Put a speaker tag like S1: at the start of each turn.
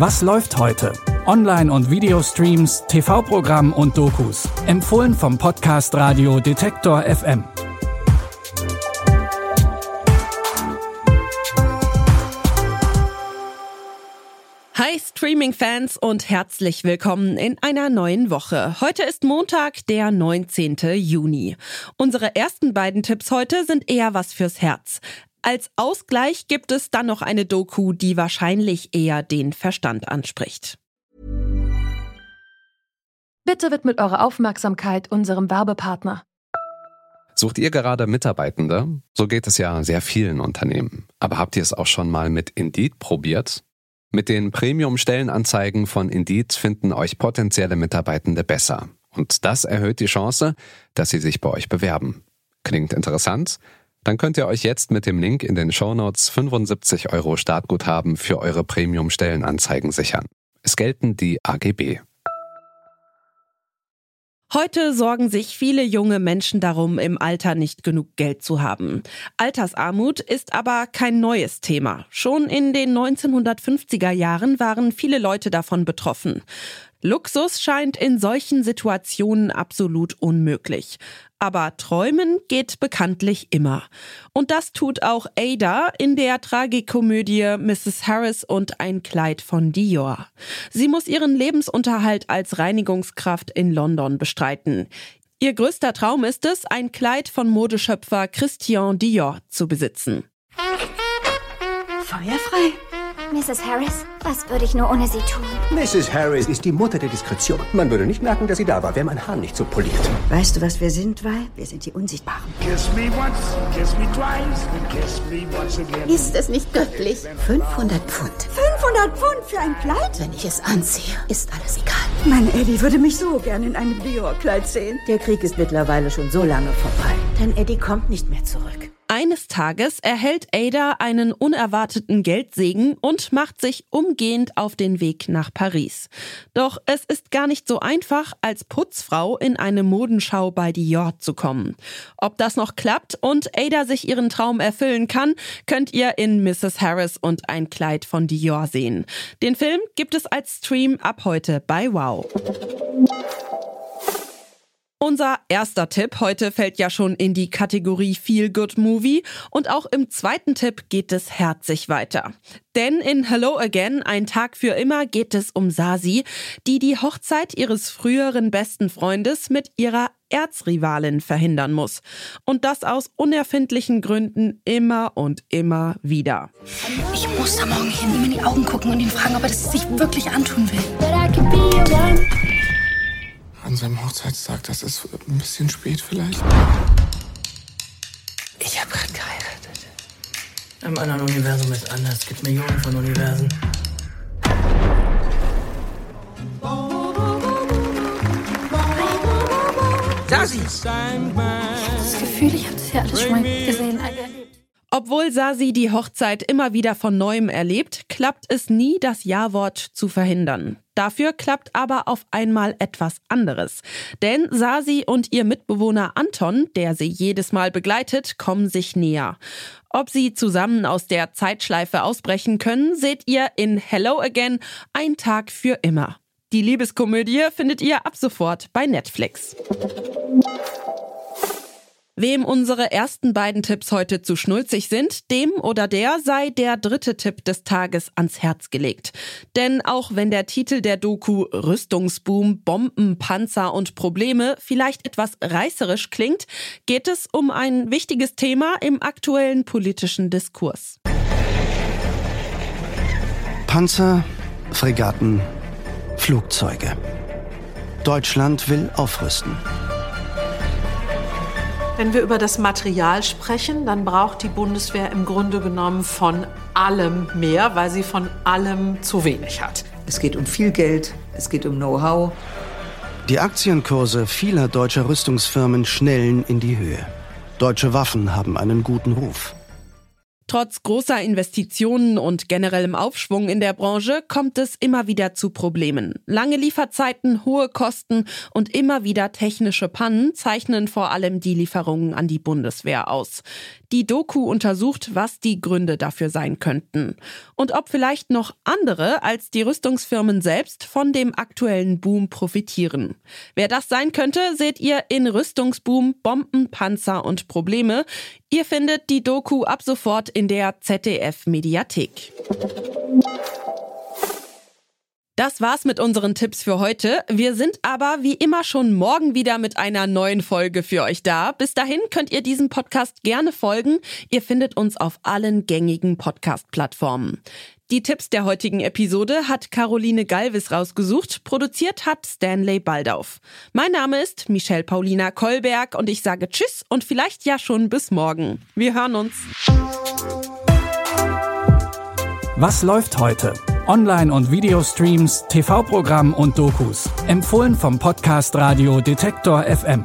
S1: Was läuft heute? Online- und Videostreams, TV-Programm und Dokus. Empfohlen vom Podcast Radio Detektor FM.
S2: Hi Streaming-Fans und herzlich willkommen in einer neuen Woche. Heute ist Montag, der 19. Juni. Unsere ersten beiden Tipps heute sind eher was fürs Herz. Als Ausgleich gibt es dann noch eine Doku, die wahrscheinlich eher den Verstand anspricht.
S3: Bitte widmet eure Aufmerksamkeit unserem Werbepartner.
S4: Sucht ihr gerade Mitarbeitende? So geht es ja sehr vielen Unternehmen. Aber habt ihr es auch schon mal mit Indeed probiert? Mit den Premium-Stellenanzeigen von Indeed finden euch potenzielle Mitarbeitende besser. Und das erhöht die Chance, dass sie sich bei euch bewerben. Klingt interessant? Dann könnt ihr euch jetzt mit dem Link in den Shownotes 75 Euro Startguthaben für eure Premium-Stellenanzeigen sichern. Es gelten die AGB.
S2: Heute sorgen sich viele junge Menschen darum, im Alter nicht genug Geld zu haben. Altersarmut ist aber kein neues Thema. Schon in den 1950er Jahren waren viele Leute davon betroffen. Luxus scheint in solchen Situationen absolut unmöglich. Aber träumen geht bekanntlich immer. Und das tut auch Ada in der Tragikomödie Mrs. Harris und ein Kleid von Dior. Sie muss ihren Lebensunterhalt als Reinigungskraft in London bestreiten. Ihr größter Traum ist es, ein Kleid von Modeschöpfer Christian Dior zu besitzen.
S5: Feuerfrei?
S6: Mrs. Harris, was würde ich nur ohne Sie tun?
S7: Mrs. Harris ist die Mutter der Diskretion. Man würde nicht merken, dass sie da war, wäre mein Haar nicht so poliert.
S5: Weißt du, was wir sind, Vi? Wir sind die Unsichtbaren.
S8: Kiss me once, kiss me twice, and kiss me once again.
S9: Ist es nicht göttlich?
S5: 500 Pfund.
S9: 500 Pfund für ein Kleid?
S5: Wenn ich es anziehe, ist alles egal.
S9: Mein Eddie würde mich so gern in einem Dior-Kleid sehen.
S5: Der Krieg ist mittlerweile schon so lange vorbei. Denn Eddie kommt nicht mehr zurück.
S2: Eines Tages erhält Ada einen unerwarteten Geldsegen und macht sich umgehend auf den Weg nach Paris. Doch es ist gar nicht so einfach, als Putzfrau in eine Modenschau bei Dior zu kommen. Ob das noch klappt und Ada sich ihren Traum erfüllen kann, könnt ihr in Mrs. Harris und ein Kleid von Dior sehen. Den Film gibt es als Stream ab heute bei Wow. Unser erster Tipp heute fällt ja schon in die Kategorie Feel Good Movie und auch im zweiten Tipp geht es herzig weiter. Denn in Hello Again, ein Tag für immer, geht es um Sasi, die die Hochzeit ihres früheren besten Freundes mit ihrer Erzrivalin verhindern muss. Und das aus unerfindlichen Gründen immer und immer wieder.
S3: Ich muss da morgen hin, ihm in die Augen gucken und ihn fragen, ob er das sich wirklich antun will.
S10: An seinem Hochzeitstag, das ist ein bisschen spät vielleicht.
S11: Ich habe gerade geheiratet. Im anderen Universum ist anders. Es gibt Millionen von Universen.
S3: Sasi! Ich habe das Gefühl, ich habe das ja alles schon mal gesehen.
S2: Obwohl Sasi die Hochzeit immer wieder von neuem erlebt, klappt es nie, das Ja-Wort zu verhindern. Dafür klappt aber auf einmal etwas anderes. Denn Sasi und ihr Mitbewohner Anton, der sie jedes Mal begleitet, kommen sich näher. Ob sie zusammen aus der Zeitschleife ausbrechen können, seht ihr in Hello Again, ein Tag für immer. Die Liebeskomödie findet ihr ab sofort bei Netflix. Wem unsere ersten beiden Tipps heute zu schnulzig sind, dem oder der sei der dritte Tipp des Tages ans Herz gelegt. Denn auch wenn der Titel der Doku Rüstungsboom, Bomben, Panzer und Probleme vielleicht etwas reißerisch klingt, geht es um ein wichtiges Thema im aktuellen politischen Diskurs.
S12: Panzer, Fregatten, Flugzeuge. Deutschland will aufrüsten.
S13: Wenn wir über das Material sprechen, dann braucht die Bundeswehr im Grunde genommen von allem mehr, weil sie von allem zu wenig hat.
S14: Es geht um viel Geld, es geht um Know-how.
S12: Die Aktienkurse vieler deutscher Rüstungsfirmen schnellen in die Höhe. Deutsche Waffen haben einen guten Ruf.
S2: Trotz großer Investitionen und generellem Aufschwung in der Branche kommt es immer wieder zu Problemen. Lange Lieferzeiten, hohe Kosten und immer wieder technische Pannen zeichnen vor allem die Lieferungen an die Bundeswehr aus. Die Doku untersucht, was die Gründe dafür sein könnten und ob vielleicht noch andere als die Rüstungsfirmen selbst von dem aktuellen Boom profitieren. Wer das sein könnte, seht ihr in Rüstungsboom, Bomben, Panzer und Probleme. Ihr findet die Doku ab sofort in der ZDF Mediathek. Das war's mit unseren Tipps für heute. Wir sind aber wie immer schon morgen wieder mit einer neuen Folge für euch da. Bis dahin könnt ihr diesem Podcast gerne folgen. Ihr findet uns auf allen gängigen Podcast-Plattformen. Die Tipps der heutigen Episode hat Caroline Galvis rausgesucht. Produziert hat Stanley Baldauf. Mein Name ist Michelle Paulina Kolberg und ich sage Tschüss und vielleicht ja schon bis morgen. Wir hören uns.
S1: Was läuft heute? Online- und Videostreams, TV-Programm und Dokus. Empfohlen vom Podcast Radio Detektor FM.